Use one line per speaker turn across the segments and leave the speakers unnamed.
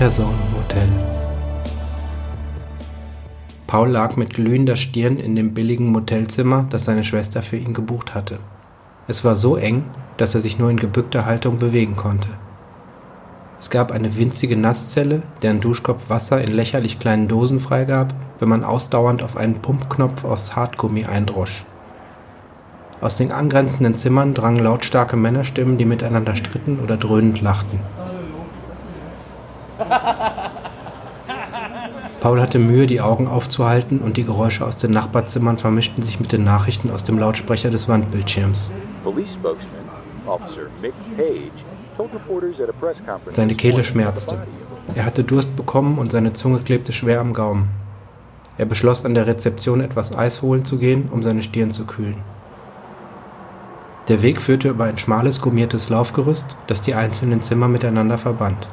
Interzone Hotel. Paul lag mit glühender Stirn in dem billigen Motelzimmer, das seine Schwester für ihn gebucht hatte. Es war so eng, dass er sich nur in gebückter Haltung bewegen konnte. Es gab eine winzige Nasszelle, deren Duschkopf Wasser in lächerlich kleinen Dosen freigab, wenn man ausdauernd auf einen Pumpknopf aus Hartgummi eindrosch. Aus den angrenzenden Zimmern drangen lautstarke Männerstimmen, die miteinander stritten oder dröhnend lachten. Paul hatte Mühe, die Augen aufzuhalten, und die Geräusche aus den Nachbarzimmern vermischten sich mit den Nachrichten aus dem Lautsprecher des Wandbildschirms. Seine Kehle schmerzte. Er hatte Durst bekommen und seine Zunge klebte schwer am Gaumen. Er beschloss, an der Rezeption etwas Eis holen zu gehen, um seine Stirn zu kühlen. Der Weg führte über ein schmales gummiertes Laufgerüst, das die einzelnen Zimmer miteinander verband.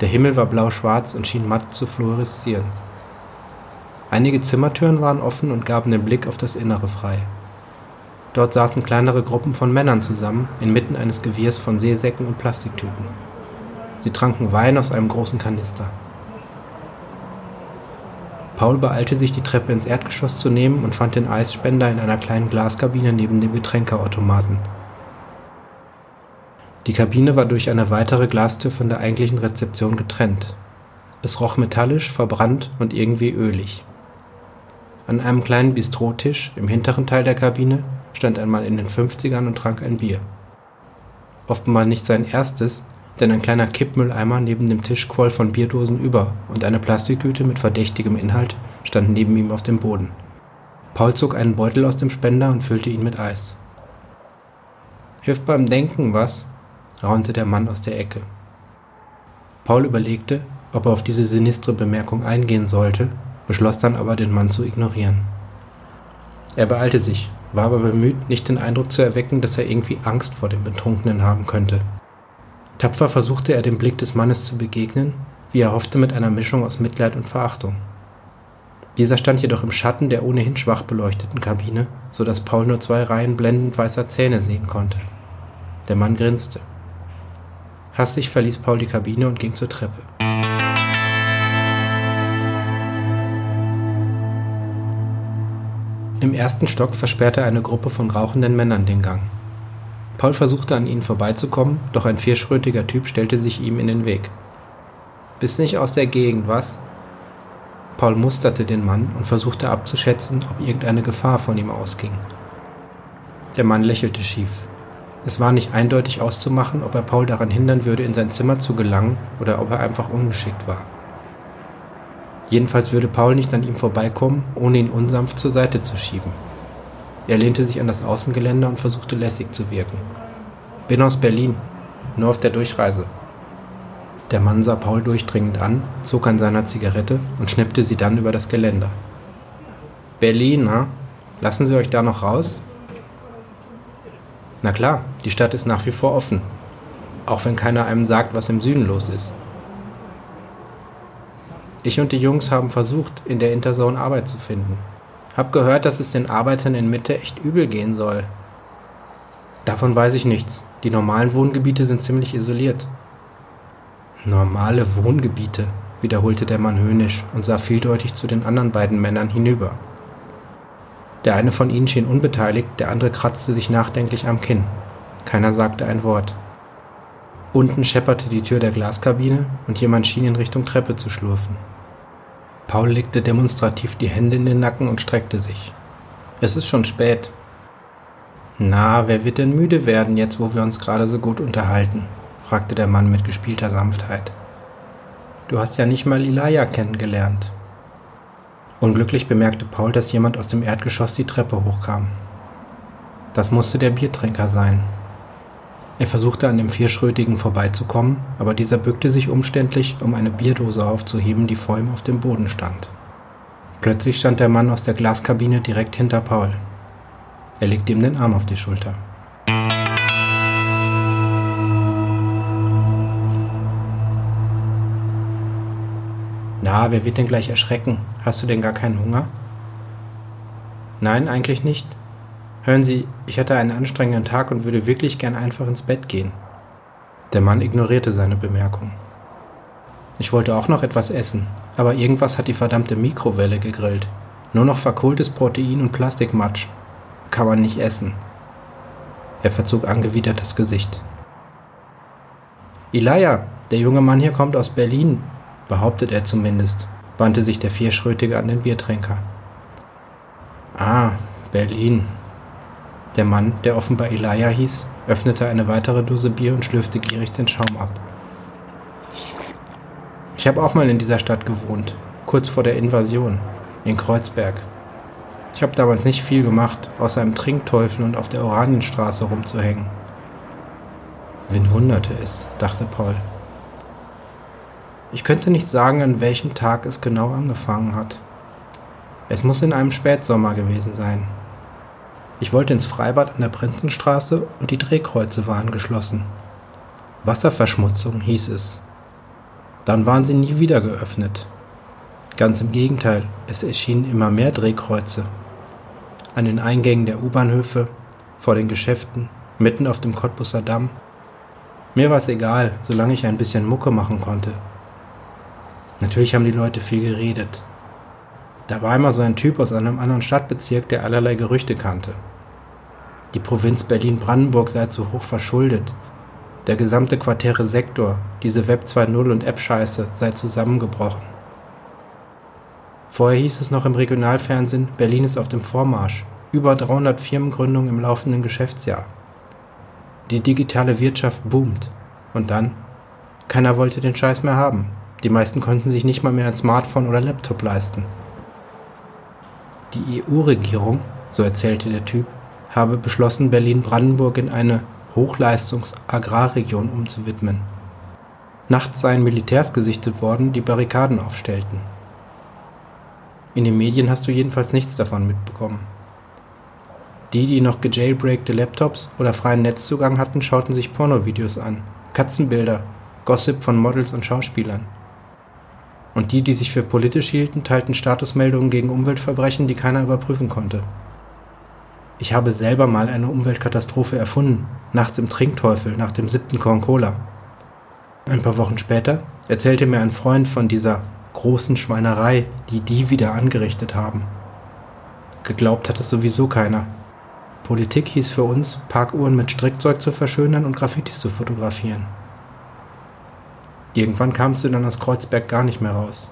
Der Himmel war blau-schwarz und schien matt zu fluoreszieren. Einige Zimmertüren waren offen und gaben den Blick auf das Innere frei. Dort saßen kleinere Gruppen von Männern zusammen, inmitten eines Gewirrs von Seesäcken und Plastiktüten. Sie tranken Wein aus einem großen Kanister. Paul beeilte sich, die Treppe ins Erdgeschoss zu nehmen und fand den Eisspender in einer kleinen Glaskabine neben dem Getränkeautomaten. Die Kabine war durch eine weitere Glastür von der eigentlichen Rezeption getrennt. Es roch metallisch, verbrannt und irgendwie ölig. An einem kleinen Bistrotisch im hinteren Teil der Kabine stand ein Mann in den 50ern und trank ein Bier. Offenbar nicht sein erstes, denn ein kleiner Kippmülleimer neben dem Tisch quoll von Bierdosen über und eine Plastiktüte mit verdächtigem Inhalt stand neben ihm auf dem Boden. Paul zog einen Beutel aus dem Spender und füllte ihn mit Eis. Hilft beim Denken, was? Raunte der Mann aus der Ecke. Paul überlegte, ob er auf diese sinistre Bemerkung eingehen sollte, beschloss dann aber, den Mann zu ignorieren. Er beeilte sich, war aber bemüht, nicht den Eindruck zu erwecken, dass er irgendwie Angst vor dem Betrunkenen haben könnte. Tapfer versuchte er dem Blick des Mannes zu begegnen, wie er hoffte mit einer Mischung aus Mitleid und Verachtung. Dieser stand jedoch im Schatten der ohnehin schwach beleuchteten Kabine, so dass Paul nur zwei Reihen blendend weißer Zähne sehen konnte. Der Mann grinste. Hastig verließ Paul die Kabine und ging zur Treppe. Im ersten Stock versperrte eine Gruppe von rauchenden Männern den Gang. Paul versuchte an ihnen vorbeizukommen, doch ein vierschrötiger Typ stellte sich ihm in den Weg. Bist nicht aus der Gegend, was? Paul musterte den Mann und versuchte abzuschätzen, ob irgendeine Gefahr von ihm ausging. Der Mann lächelte schief. Es war nicht eindeutig auszumachen, ob er Paul daran hindern würde, in sein Zimmer zu gelangen oder ob er einfach ungeschickt war. Jedenfalls würde Paul nicht an ihm vorbeikommen, ohne ihn unsanft zur Seite zu schieben. Er lehnte sich an das Außengeländer und versuchte lässig zu wirken. Bin aus Berlin, nur auf der Durchreise. Der Mann sah Paul durchdringend an, zog an seiner Zigarette und schnippte sie dann über das Geländer. Berlin, na? Lassen Sie euch da noch raus? Na klar, die Stadt ist nach wie vor offen. Auch wenn keiner einem sagt, was im Süden los ist. Ich und die Jungs haben versucht, in der Interzone Arbeit zu finden. Hab gehört, dass es den Arbeitern in Mitte echt übel gehen soll. Davon weiß ich nichts. Die normalen Wohngebiete sind ziemlich isoliert. Normale Wohngebiete, wiederholte der Mann höhnisch und sah vieldeutig zu den anderen beiden Männern hinüber. Der eine von ihnen schien unbeteiligt, der andere kratzte sich nachdenklich am Kinn. Keiner sagte ein Wort. Unten schepperte die Tür der Glaskabine und jemand schien in Richtung Treppe zu schlurfen. Paul legte demonstrativ die Hände in den Nacken und streckte sich. Es ist schon spät. Na, wer wird denn müde werden, jetzt wo wir uns gerade so gut unterhalten? fragte der Mann mit gespielter Sanftheit. Du hast ja nicht mal Ilaya kennengelernt. Unglücklich bemerkte Paul, dass jemand aus dem Erdgeschoss die Treppe hochkam. Das musste der Biertrinker sein. Er versuchte an dem Vierschrötigen vorbeizukommen, aber dieser bückte sich umständlich, um eine Bierdose aufzuheben, die vor ihm auf dem Boden stand. Plötzlich stand der Mann aus der Glaskabine direkt hinter Paul. Er legte ihm den Arm auf die Schulter. Na, wer wird denn gleich erschrecken? Hast du denn gar keinen Hunger? Nein, eigentlich nicht. Hören Sie, ich hatte einen anstrengenden Tag und würde wirklich gern einfach ins Bett gehen. Der Mann ignorierte seine Bemerkung. Ich wollte auch noch etwas essen, aber irgendwas hat die verdammte Mikrowelle gegrillt. Nur noch verkohltes Protein und Plastikmatsch. Kann man nicht essen. Er verzog angewidert das Gesicht. Elijah, der junge Mann hier kommt aus Berlin, behauptet er zumindest, wandte sich der Vierschrötige an den Biertränker. Ah, Berlin. Der Mann, der offenbar Elijah hieß, öffnete eine weitere Dose Bier und schlürfte gierig den Schaum ab. Ich habe auch mal in dieser Stadt gewohnt, kurz vor der Invasion, in Kreuzberg. Ich habe damals nicht viel gemacht, außer im Trinkteufel und auf der Oranienstraße rumzuhängen. Wen wunderte es, dachte Paul. Ich könnte nicht sagen, an welchem Tag es genau angefangen hat. Es muss in einem Spätsommer gewesen sein. Ich wollte ins Freibad an der Prinzenstraße und die Drehkreuze waren geschlossen. Wasserverschmutzung hieß es. Dann waren sie nie wieder geöffnet. Ganz im Gegenteil, es erschienen immer mehr Drehkreuze. An den Eingängen der U-Bahnhöfe, vor den Geschäften, mitten auf dem Cottbusser Damm. Mir war es egal, solange ich ein bisschen Mucke machen konnte. Natürlich haben die Leute viel geredet. Da war immer so ein Typ aus einem anderen Stadtbezirk, der allerlei Gerüchte kannte. Die Provinz Berlin-Brandenburg sei zu hoch verschuldet. Der gesamte Quartäre Sektor, diese Web 2.0 und App-Scheiße, sei zusammengebrochen. Vorher hieß es noch im Regionalfernsehen, Berlin ist auf dem Vormarsch. Über 300 Firmengründungen im laufenden Geschäftsjahr. Die digitale Wirtschaft boomt. Und dann? Keiner wollte den Scheiß mehr haben. Die meisten konnten sich nicht mal mehr ein Smartphone oder Laptop leisten. Die EU-Regierung, so erzählte der Typ, habe beschlossen, Berlin-Brandenburg in eine Hochleistungs-Agrarregion umzuwidmen. Nachts seien Militärs gesichtet worden, die Barrikaden aufstellten. In den Medien hast du jedenfalls nichts davon mitbekommen. Die, die noch gejailbreakte Laptops oder freien Netzzugang hatten, schauten sich Pornovideos an, Katzenbilder, Gossip von Models und Schauspielern. Und die, die sich für politisch hielten, teilten Statusmeldungen gegen Umweltverbrechen, die keiner überprüfen konnte. Ich habe selber mal eine Umweltkatastrophe erfunden, nachts im Trinkteufel nach dem siebten Korn Cola. Ein paar Wochen später erzählte mir ein Freund von dieser großen Schweinerei, die die wieder angerichtet haben. Geglaubt hat es sowieso keiner. Politik hieß für uns, Parkuhren mit Strickzeug zu verschönern und Graffitis zu fotografieren. Irgendwann kamst du dann aus Kreuzberg gar nicht mehr raus.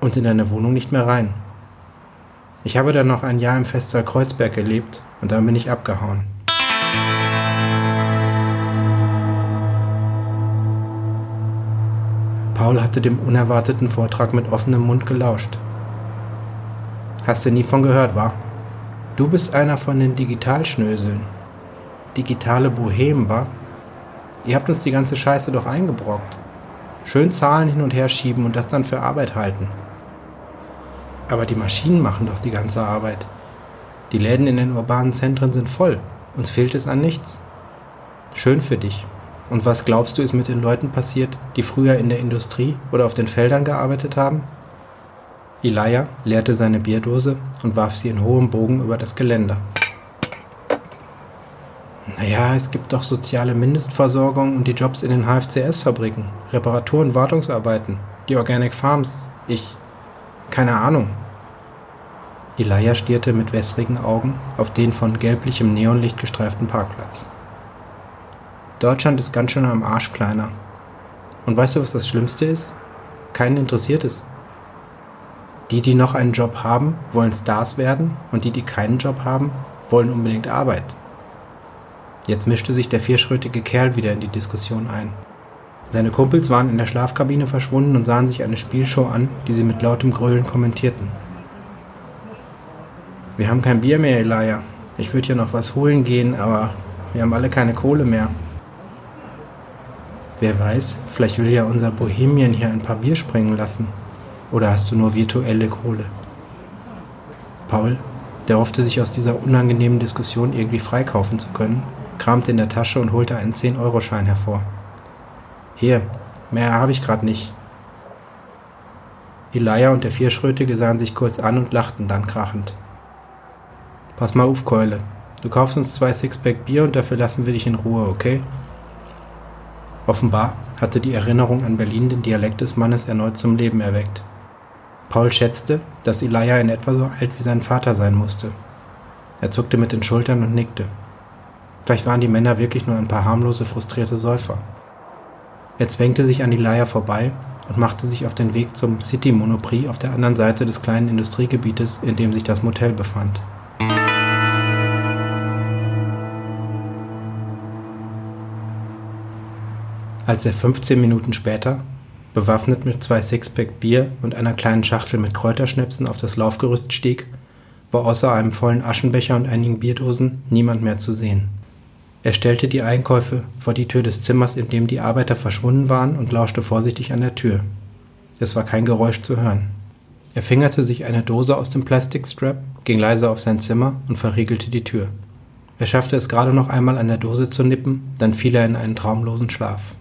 Und in deine Wohnung nicht mehr rein. Ich habe dann noch ein Jahr im Festsaal Kreuzberg gelebt und dann bin ich abgehauen. Paul hatte dem unerwarteten Vortrag mit offenem Mund gelauscht. Hast du nie von gehört, wa? Du bist einer von den Digitalschnöseln. Digitale Bohem, wa? Ihr habt uns die ganze Scheiße doch eingebrockt. Schön Zahlen hin und her schieben und das dann für Arbeit halten. Aber die Maschinen machen doch die ganze Arbeit. Die Läden in den urbanen Zentren sind voll. Uns fehlt es an nichts. Schön für dich. Und was glaubst du, ist mit den Leuten passiert, die früher in der Industrie oder auf den Feldern gearbeitet haben? Elijah leerte seine Bierdose und warf sie in hohem Bogen über das Geländer. Naja, es gibt doch soziale Mindestversorgung und die Jobs in den HFCS-Fabriken, Reparaturen, Wartungsarbeiten, die Organic Farms. Ich. Keine Ahnung. Elijah stierte mit wässrigen Augen auf den von gelblichem Neonlicht gestreiften Parkplatz. Deutschland ist ganz schön am Arsch kleiner. Und weißt du, was das Schlimmste ist? Keinen interessiert es. Die, die noch einen Job haben, wollen Stars werden und die, die keinen Job haben, wollen unbedingt Arbeit. Jetzt mischte sich der vierschrötige Kerl wieder in die Diskussion ein. Seine Kumpels waren in der Schlafkabine verschwunden und sahen sich eine Spielshow an, die sie mit lautem Grölen kommentierten. Wir haben kein Bier mehr, Elijah. Ich würde hier noch was holen gehen, aber wir haben alle keine Kohle mehr. Wer weiß, vielleicht will ja unser Bohemian hier ein paar Bier springen lassen. Oder hast du nur virtuelle Kohle? Paul, der hoffte sich aus dieser unangenehmen Diskussion irgendwie freikaufen zu können, kramte in der Tasche und holte einen 10-Euro-Schein hervor. Hier, mehr habe ich gerade nicht. Elijah und der Vierschrötige sahen sich kurz an und lachten dann krachend. Pass mal auf, Keule. Du kaufst uns zwei Sixpack Bier und dafür lassen wir dich in Ruhe, okay? Offenbar hatte die Erinnerung an Berlin den Dialekt des Mannes erneut zum Leben erweckt. Paul schätzte, dass Elijah in etwa so alt wie sein Vater sein musste. Er zuckte mit den Schultern und nickte. Vielleicht waren die Männer wirklich nur ein paar harmlose, frustrierte Säufer. Er zwängte sich an Elijah vorbei und machte sich auf den Weg zum City Monoprix auf der anderen Seite des kleinen Industriegebietes, in dem sich das Motel befand. Als er 15 Minuten später, bewaffnet mit zwei Sixpack Bier und einer kleinen Schachtel mit Kräuterschnäpsen auf das Laufgerüst stieg, war außer einem vollen Aschenbecher und einigen Bierdosen niemand mehr zu sehen. Er stellte die Einkäufe vor die Tür des Zimmers, in dem die Arbeiter verschwunden waren, und lauschte vorsichtig an der Tür. Es war kein Geräusch zu hören. Er fingerte sich eine Dose aus dem Plastikstrap, ging leise auf sein Zimmer und verriegelte die Tür. Er schaffte es gerade noch einmal an der Dose zu nippen, dann fiel er in einen traumlosen Schlaf.